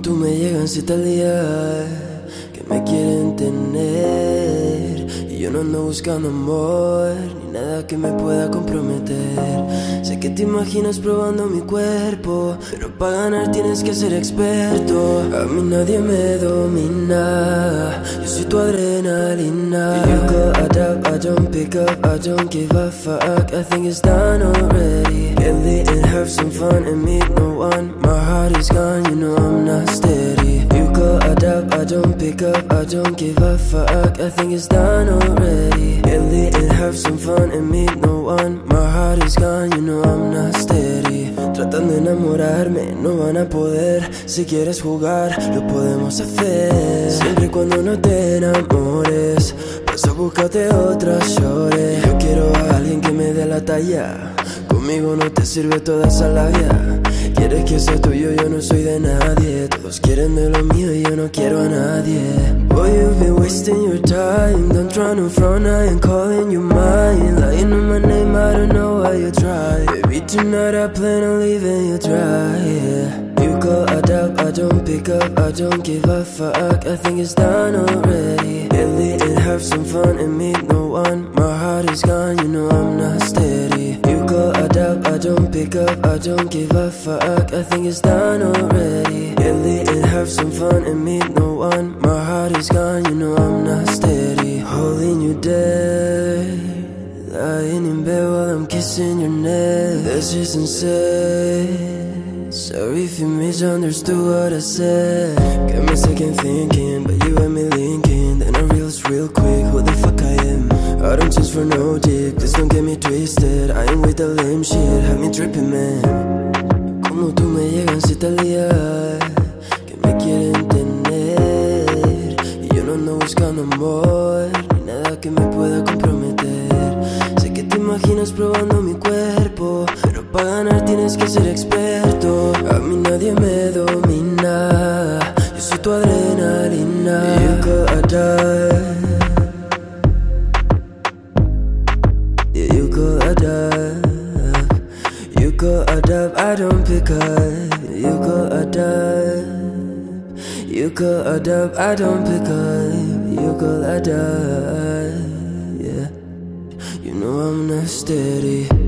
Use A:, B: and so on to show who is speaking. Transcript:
A: tú me llegan si tal día que me quieren tener y yo no ando buscando amor ni nada que me pueda comprometer. Sé que te imaginas probando mi cuerpo, pero para ganar tienes que ser experto. A mí nadie me domina, yo soy tu adrenalina. You go adapt, I don't pick up, I don't give a fuck. I think it's done already. Have some fun and meet no one. My heart is gone, you know I'm not steady. You go adapt, I don't pick up, I don't give a fuck. I think it's done already. Get and have some fun and meet no one. My heart is gone, you know I'm not steady. Tratando de enamorarme, no van a poder. Si quieres jugar, lo podemos hacer. Siempre y cuando no te enamores, pues búscate otra shore. Yo quiero a alguien que me dé la talla. Conmigo no te sirve toda esa labia. Quieres que sea tuyo, yo no soy de nadie. Todos quieren de lo mío y yo no quiero a nadie. Boy, you've been wasting your time. Don't try to front, I ain't calling you mine. Lying on my name, I don't know why you try. Baby, tonight I plan on leaving you dry. Yeah. You call, I doubt, I don't pick up, I don't give a fuck. I think it's done already. Lit and have some fun and meet no one. My heart is gone, you know I'm not steady. I don't pick up, I don't give a fuck. I think it's done already. Lit and have some fun and meet no one. My heart is gone, you know I'm not steady. Holding you dead. Lying in bed while I'm kissing your neck. That's just insane. Sorry if you misunderstood what I said. Got me second thinking, but you and me linking. Then I realized real quick who the fuck I no dick, please don't get me twisted. I ain't with the lame shit, have me dripping, man. Como tú me llegan si tal día que me quieren tener. Y yo no ando buscando amor, ni nada que me pueda comprometer. Sé que te imaginas probando mi cuerpo, pero para ganar tienes que ser experto. A mí nadie me domina, yo soy tu adrenalina. Pick. You go adapt. You go adapt. I don't pick up. You go adapt. Yeah, you know I'm not steady.